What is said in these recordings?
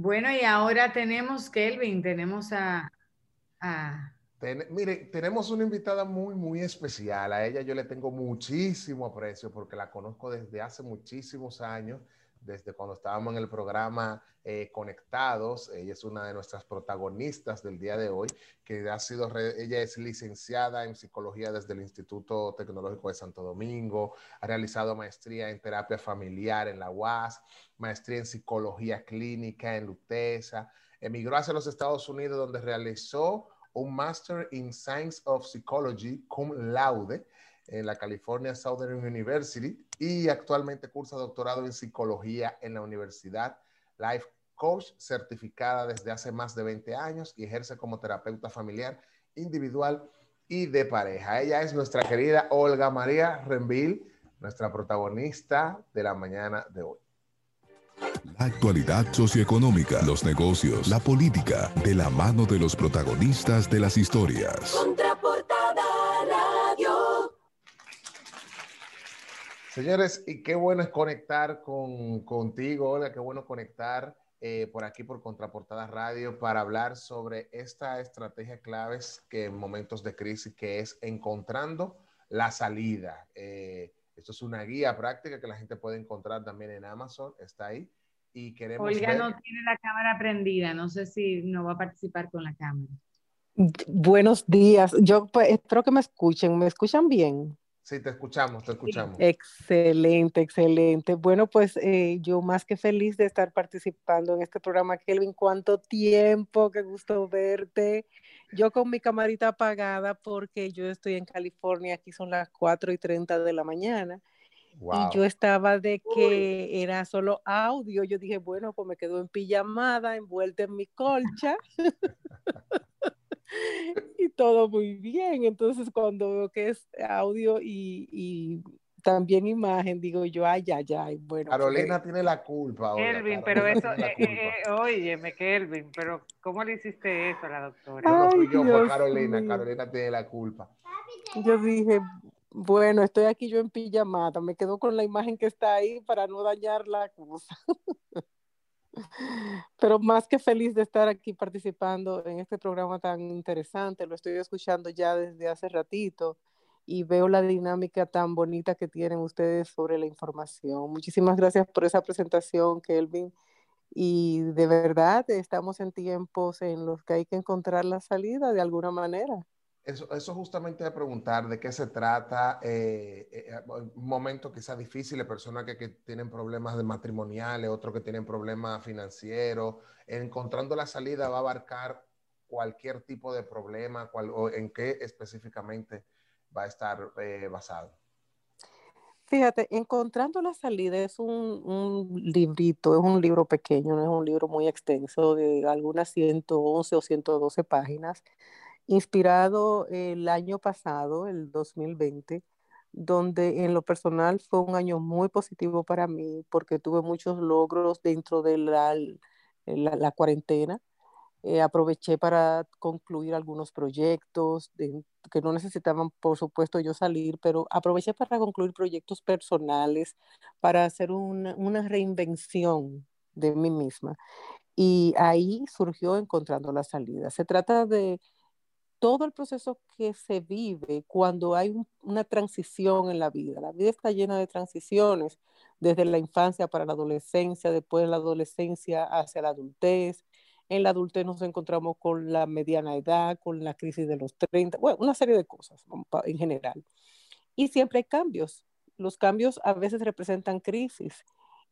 Bueno, y ahora tenemos, Kelvin, tenemos a... mire, tenemos una invitada muy, muy especial. A ella yo le tengo muchísimo aprecio porque la conozco desde hace muchísimos años desde cuando estábamos en el programa eh, Conectados. Ella es una de nuestras protagonistas del día de hoy, que ha sido, ella es licenciada en psicología desde el Instituto Tecnológico de Santo Domingo, ha realizado maestría en terapia familiar en la UAS, maestría en psicología clínica en Luteza, emigró hacia los Estados Unidos donde realizó un Master in Science of Psychology cum laude en la California Southern University y actualmente cursa doctorado en psicología en la Universidad Life Coach, certificada desde hace más de 20 años y ejerce como terapeuta familiar, individual y de pareja. Ella es nuestra querida Olga María Renville, nuestra protagonista de la mañana de hoy. La actualidad socioeconómica, los negocios, la política, de la mano de los protagonistas de las historias. Señores, y qué bueno es conectar con, contigo, Olga, qué bueno conectar eh, por aquí por Contraportada Radio para hablar sobre esta estrategia claves que en momentos de crisis, que es encontrando la salida. Eh, esto es una guía práctica que la gente puede encontrar también en Amazon, está ahí. Y queremos Olga no tiene la cámara prendida, no sé si no va a participar con la cámara. Buenos días, yo pues, espero que me escuchen, ¿me escuchan bien? Sí, te escuchamos, te escuchamos. Excelente, excelente. Bueno, pues eh, yo más que feliz de estar participando en este programa, Kelvin. ¿Cuánto tiempo? Qué gusto verte. Yo con mi camarita apagada porque yo estoy en California, aquí son las 4 y 30 de la mañana. Y yo estaba de que era solo audio. Yo dije, bueno, pues me quedo en pijamada, envuelta en mi colcha. y todo muy bien. Entonces, cuando veo que es audio y, también imagen, digo yo, ay, ay, ay, bueno. Carolina eh, tiene la culpa. Kelvin, pero eso, eh, eh, óyeme, Kelvin, pero ¿cómo le hiciste eso a la doctora? no fui yo, fue Carolina, Carolina tiene la culpa. Yo dije, bueno, estoy aquí yo en pijamada, me quedo con la imagen que está ahí para no dañar la cosa. Pero más que feliz de estar aquí participando en este programa tan interesante, lo estoy escuchando ya desde hace ratito y veo la dinámica tan bonita que tienen ustedes sobre la información. Muchísimas gracias por esa presentación, Kelvin. Y de verdad estamos en tiempos en los que hay que encontrar la salida de alguna manera. Eso, justamente de preguntar de qué se trata, eh, eh, eh, un momento quizá difícil, personas que, tienen problemas de matrimoniales, otros que tienen problemas financieros, encontrando la salida va a abarcar cualquier tipo de problema, en qué específicamente va a estar basado. Fíjate, Encontrando la salida es un, un, librito, es un libro pequeño, no es un libro muy extenso, de algunas 111 o 112 páginas inspirado el año pasado, el 2020, donde en lo personal fue un año muy positivo para mí porque tuve muchos logros dentro de la, la, cuarentena. Eh, aproveché para concluir algunos proyectos que no necesitaban, por supuesto, yo salir, pero aproveché para concluir proyectos personales, para hacer una, una reinvención de mí misma. Y ahí surgió encontrando la salida. Se trata de todo el proceso que se vive cuando hay una transición en la vida. La vida está llena de transiciones, desde la infancia para la adolescencia, después de la adolescencia hacia la adultez. En la adultez nos encontramos con la mediana edad, con la crisis de los 30, bueno, una serie de cosas en general. Y siempre hay cambios. Los cambios a veces representan crisis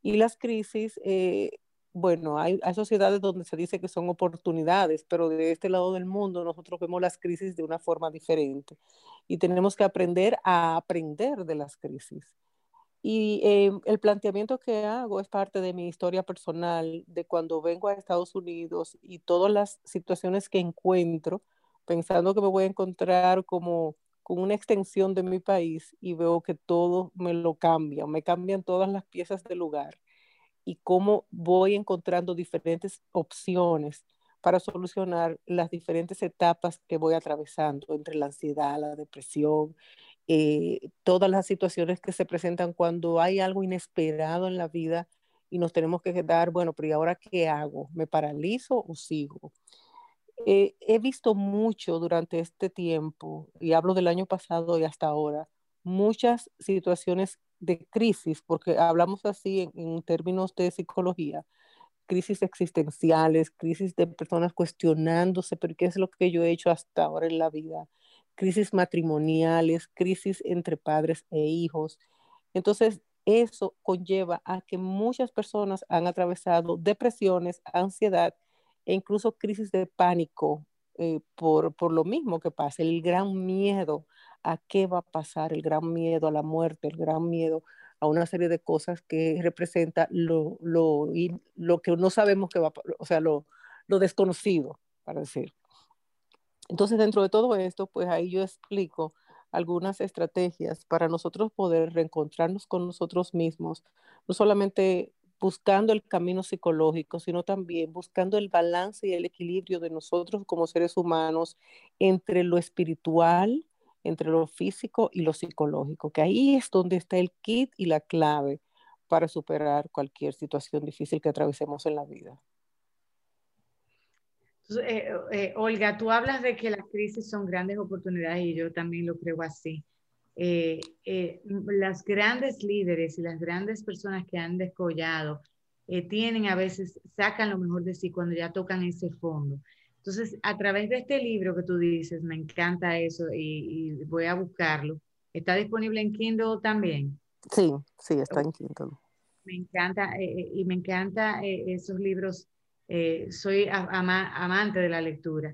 y las crisis eh, bueno, hay, sociedades donde se dice que son oportunidades, pero de este lado del mundo nosotros vemos las crisis de una forma diferente y tenemos que aprender a aprender de las crisis. Y eh, el planteamiento que hago es parte de mi historia personal, de cuando vengo a Estados Unidos y todas las situaciones que encuentro, pensando que me voy a encontrar como con una extensión de mi país y veo que todo me lo cambia, me cambian todas las piezas del lugar y cómo voy encontrando diferentes opciones para solucionar las diferentes etapas que voy atravesando entre la ansiedad, la depresión, eh, todas las situaciones que se presentan cuando hay algo inesperado en la vida y nos tenemos que quedar, bueno, pero ¿y ahora qué hago? ¿Me paralizo o sigo? Eh, he visto mucho durante este tiempo, y hablo del año pasado y hasta ahora, muchas situaciones de crisis, porque hablamos así en, términos de psicología, crisis existenciales, crisis de personas cuestionándose, pero ¿qué es lo que yo he hecho hasta ahora en la vida? Crisis matrimoniales, crisis entre padres e hijos. Entonces, eso conlleva a que muchas personas han atravesado depresiones, ansiedad e incluso crisis de pánico eh, por, por lo mismo que pasa, el gran miedo a qué va a pasar, el gran miedo a la muerte, el gran miedo a una serie de cosas que representa lo, lo, lo que no sabemos que va o sea, lo, lo desconocido, para decir. Entonces, dentro de todo esto, pues ahí yo explico algunas estrategias para nosotros poder reencontrarnos con nosotros mismos, no solamente buscando el camino psicológico, sino también buscando el balance y el equilibrio de nosotros como seres humanos entre lo espiritual, entre lo físico y lo psicológico, que ahí es donde está el kit y la clave para superar cualquier situación difícil que atravesemos en la vida. Eh, eh, Olga, tú hablas de que las crisis son grandes oportunidades y yo también lo creo así. Eh, las grandes líderes y las grandes personas que han descollado tienen a veces, sacan lo mejor de sí cuando ya tocan ese fondo. Entonces, a través de este libro que tú dices, me encanta eso y, voy a buscarlo. ¿Está disponible en Kindle también? Sí, sí, está en Kindle. Me encanta, eh, eh, y me encanta eh, esos libros. soy amante de la lectura.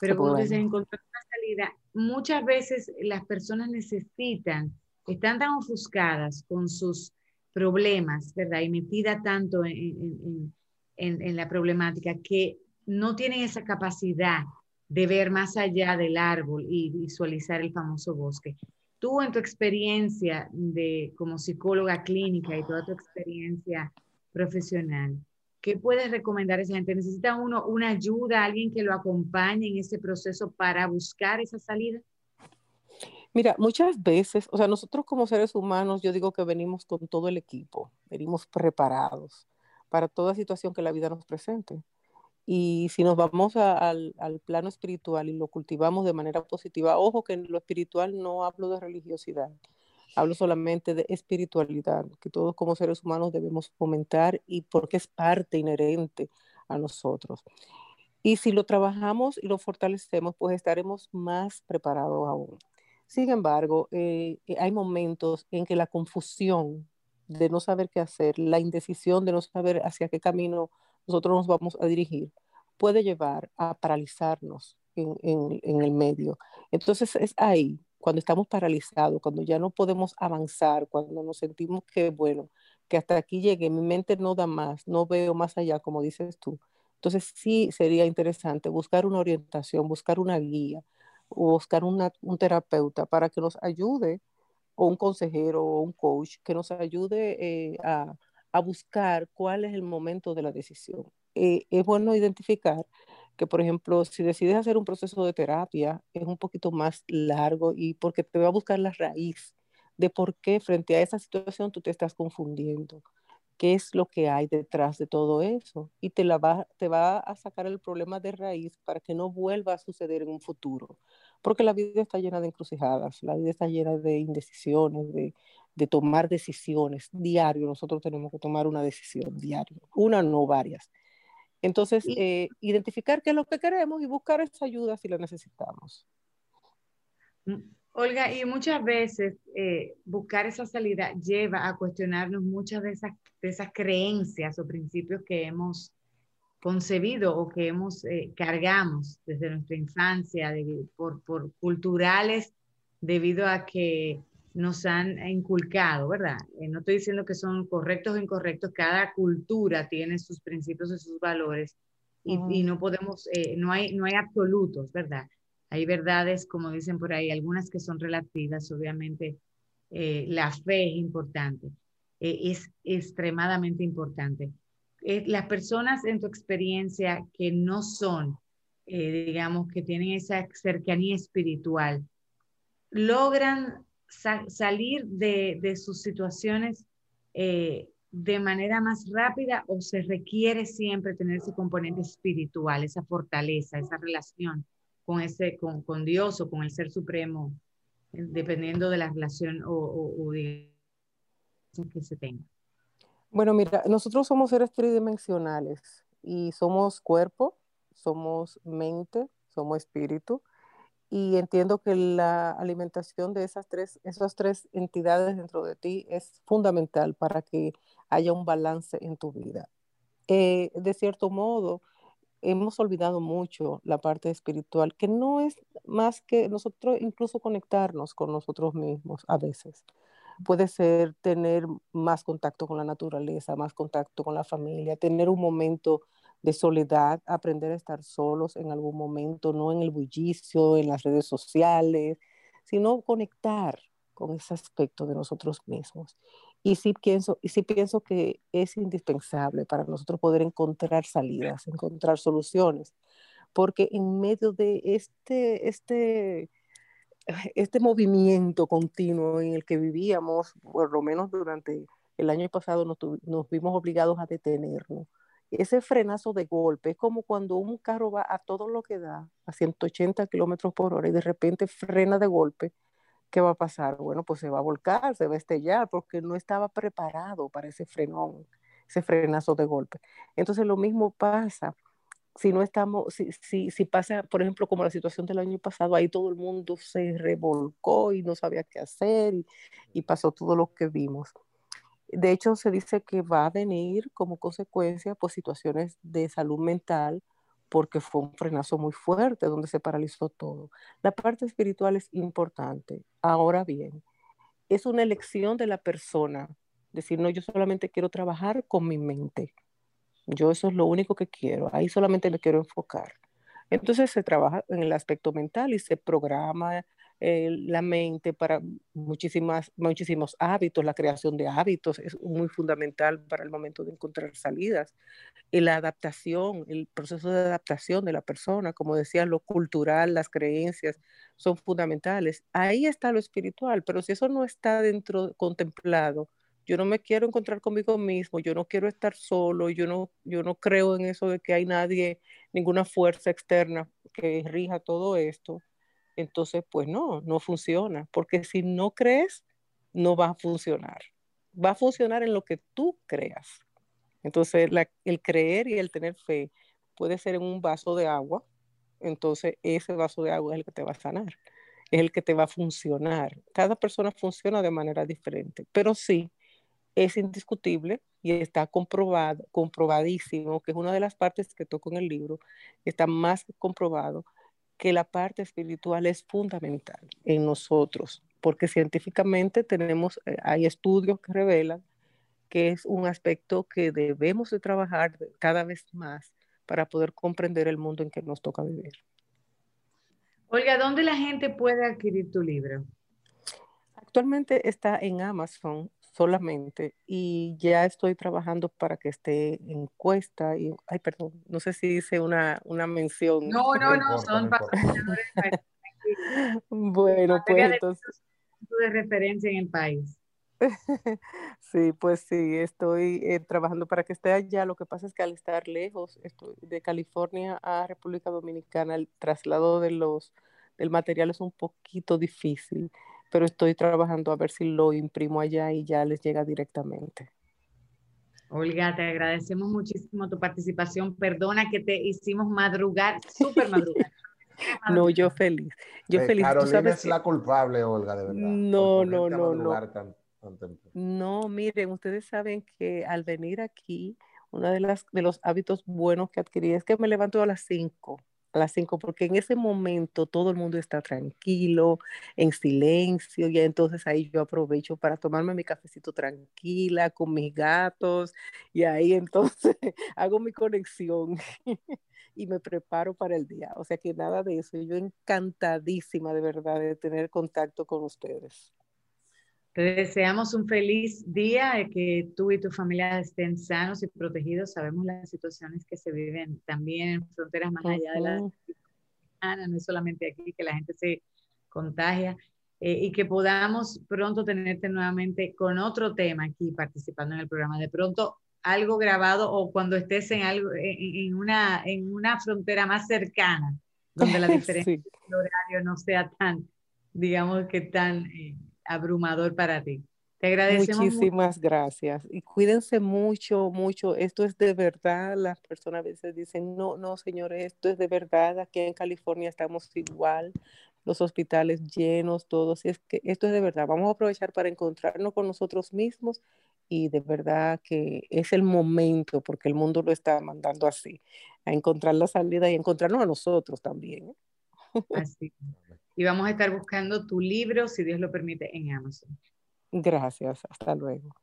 Pero como dices, encontrar una salida, muchas veces las personas necesitan, están tan ofuscadas con sus problemas, ¿verdad? Y metida tanto en, en, en la problemática que no tienen esa capacidad de ver más allá del árbol y visualizar el famoso bosque. Tú en tu experiencia de, como psicóloga clínica y toda tu experiencia profesional, ¿qué puedes recomendar a esa gente? ¿Necesita uno una ayuda, alguien que lo acompañe en ese proceso para buscar esa salida? Mira, muchas veces, o sea, nosotros como seres humanos, yo digo que venimos con todo el equipo, venimos preparados para toda situación que la vida nos presente. Y si nos vamos al, plano espiritual y lo cultivamos de manera positiva, ojo que en lo espiritual no hablo de religiosidad, hablo solamente de espiritualidad, que todos como seres humanos debemos fomentar y porque es parte inherente a nosotros. Y si lo trabajamos y lo fortalecemos, pues estaremos más preparados aún. Sin embargo, eh, eh, hay momentos en que la confusión de no saber qué hacer, la indecisión de no saber hacia qué camino nosotros nos vamos a dirigir, puede llevar a paralizarnos en, en, el medio. Entonces es ahí, cuando estamos paralizados, cuando ya no podemos avanzar, cuando nos sentimos que, bueno, que hasta aquí llegué, mi mente no da más, no veo más allá, como dices tú. Entonces sí sería interesante buscar una orientación, buscar una guía, o buscar una, un terapeuta para que nos ayude, o un consejero o un coach, que nos ayude eh, a, a buscar cuál es el momento de la decisión. Eh, es bueno identificar que, por ejemplo, si decides hacer un proceso de terapia, es un poquito más largo y porque te va a buscar la raíz de por qué frente a esa situación tú te estás confundiendo, qué es lo que hay detrás de todo eso y te, la va, te va a sacar el problema de raíz para que no vuelva a suceder en un futuro, porque la vida está llena de encrucijadas, la vida está llena de indecisiones, de, de tomar decisiones diario. Nosotros tenemos que tomar una decisión diario, una no varias. Entonces, eh, identificar qué es lo que queremos y buscar esa ayuda si la necesitamos. Mm, Olga, y muchas veces eh, buscar esa salida lleva a cuestionarnos muchas de esas, de esas creencias o principios que hemos concebido o que hemos eh, cargamos desde nuestra infancia por, por culturales debido a que nos han inculcado, ¿verdad? Eh, no estoy diciendo que son correctos o incorrectos, cada cultura tiene sus principios y sus valores y, no podemos, eh, no, hay, no hay absolutos, ¿verdad? Hay verdades, como dicen por ahí, algunas que son relativas, obviamente eh, la fe es importante, es extremadamente importante. Las personas en tu experiencia que no son, digamos, que tienen esa cercanía espiritual, logran salir de, sus situaciones eh, de manera más rápida o se requiere siempre tener ese componente espiritual, esa fortaleza, esa relación con, ese, con, con Dios o con el Ser Supremo, eh, dependiendo de la relación o, o, de que se tenga? Bueno, mira, nosotros somos seres tridimensionales y somos cuerpo, somos mente, somos espíritu y entiendo que la alimentación de esas tres, esas tres entidades dentro de ti es fundamental para que haya un balance en tu vida. Eh, de cierto modo, hemos olvidado mucho la parte espiritual, que no es más que nosotros incluso conectarnos con nosotros mismos a veces. Puede ser tener más contacto con la naturaleza, más contacto con la familia, tener un momento de soledad, aprender a estar solos en algún momento, no en el bullicio, en las redes sociales, sino conectar con ese aspecto de nosotros mismos. Y sí pienso, y sí pienso que es indispensable para nosotros poder encontrar salidas, encontrar soluciones, porque en medio de este, este, este movimiento continuo en el que vivíamos, por lo menos durante el año pasado nos, nos vimos obligados a detenernos ese frenazo de golpe es como cuando un carro va a todo lo que da, a 180 kilómetros por hora, y de repente frena de golpe. ¿Qué va a pasar? Bueno, pues se va a volcar, se va a estrellar, porque no estaba preparado para ese frenón, ese frenazo de golpe. Entonces lo mismo pasa si no estamos, si, si, si, pasa, por ejemplo, como la situación del año pasado, ahí todo el mundo se revolcó y no sabía qué hacer y, y pasó todo lo que vimos. De hecho, se dice que va a venir como consecuencia por pues, situaciones de salud mental porque fue un frenazo muy fuerte donde se paralizó todo. La parte espiritual es importante. Ahora bien, es una elección de la persona. Decir, no, yo solamente quiero trabajar con mi mente. Yo eso es lo único que quiero. Ahí solamente me quiero enfocar. Entonces se trabaja en el aspecto mental y se programa eh, la mente para muchísimas, muchísimos hábitos, la creación de hábitos es muy fundamental para el momento de encontrar salidas. Y la adaptación, el proceso de adaptación de la persona, como decía, lo cultural, las creencias son fundamentales. Ahí está lo espiritual, pero si eso no está dentro, contemplado, yo no me quiero encontrar conmigo mismo, yo no quiero estar solo, yo no, yo no creo en eso de que hay nadie, ninguna fuerza externa que rija todo esto entonces pues no, no funciona, porque si no crees, no va a funcionar. Va a funcionar en lo que tú creas. Entonces el creer y el tener fe puede ser en un vaso de agua, entonces ese vaso de agua es el que te va a sanar, es el que te va a funcionar. Cada persona funciona de manera diferente, pero sí es indiscutible y está comprobado, comprobadísimo, que es una de las partes que toco en el libro, está más comprobado que la parte espiritual es fundamental en nosotros, porque científicamente tenemos, eh, hay estudios que revelan que es un aspecto que debemos de trabajar cada vez más para poder comprender el mundo en que nos toca vivir. Olga, ¿dónde la gente puede adquirir tu libro? Actualmente está en Amazon solamente y ya estoy trabajando para que esté en encuesta y, ay, perdón, no sé si hice una, una mención. No, no, no, son Bueno, pues entonces... De referencia en el país. Sí, pues sí, estoy eh, trabajando para que esté allá. Lo que pasa es que al estar lejos, estoy de California a República Dominicana, el traslado de los, del material es un poquito difícil pero estoy trabajando a ver si lo imprimo allá y ya les llega directamente. Olga, te agradecemos muchísimo tu participación. Perdona que te hicimos madrugar, súper madrugar. no, yo feliz. Yo eh, feliz. Carolina es la culpable, Olga, de verdad. No, no, no, no. no, miren, ustedes saben que al venir aquí, uno de, las, de los hábitos buenos que adquirí es que me levanto a las 5 a las 5, porque en ese momento todo el mundo está tranquilo, en silencio, y entonces ahí yo aprovecho para tomarme mi cafecito tranquila con mis gatos, y ahí entonces hago mi conexión y me preparo para el día. O sea que nada de eso, yo encantadísima de verdad de tener contacto con ustedes. Te deseamos un feliz día, que tú y tu familia estén sanos y protegidos. Sabemos las situaciones que se viven también en fronteras más allá de la no es solamente aquí que la gente se contagia. eh, y que podamos pronto tenerte nuevamente con otro tema aquí participando en el programa. De pronto algo grabado o cuando estés en, algo, en, una, en una frontera más cercana, donde la diferencia de horario no sea tan, digamos que tan eh, abrumador para ti. Te agradecemos. Muchísimas gracias. Y cuídense mucho, mucho. Esto es de verdad. Las personas a veces dicen, no, no, señores, esto es de verdad. Aquí en California estamos igual. Los hospitales llenos, todos. Es que esto es de verdad. Vamos a aprovechar para encontrarnos con nosotros mismos y de verdad que es el momento, porque el mundo lo está mandando así, a encontrar la salida y encontrarnos a nosotros también. Así. Y vamos a estar buscando tu libro, si Dios lo permite, en Amazon. Gracias, hasta luego.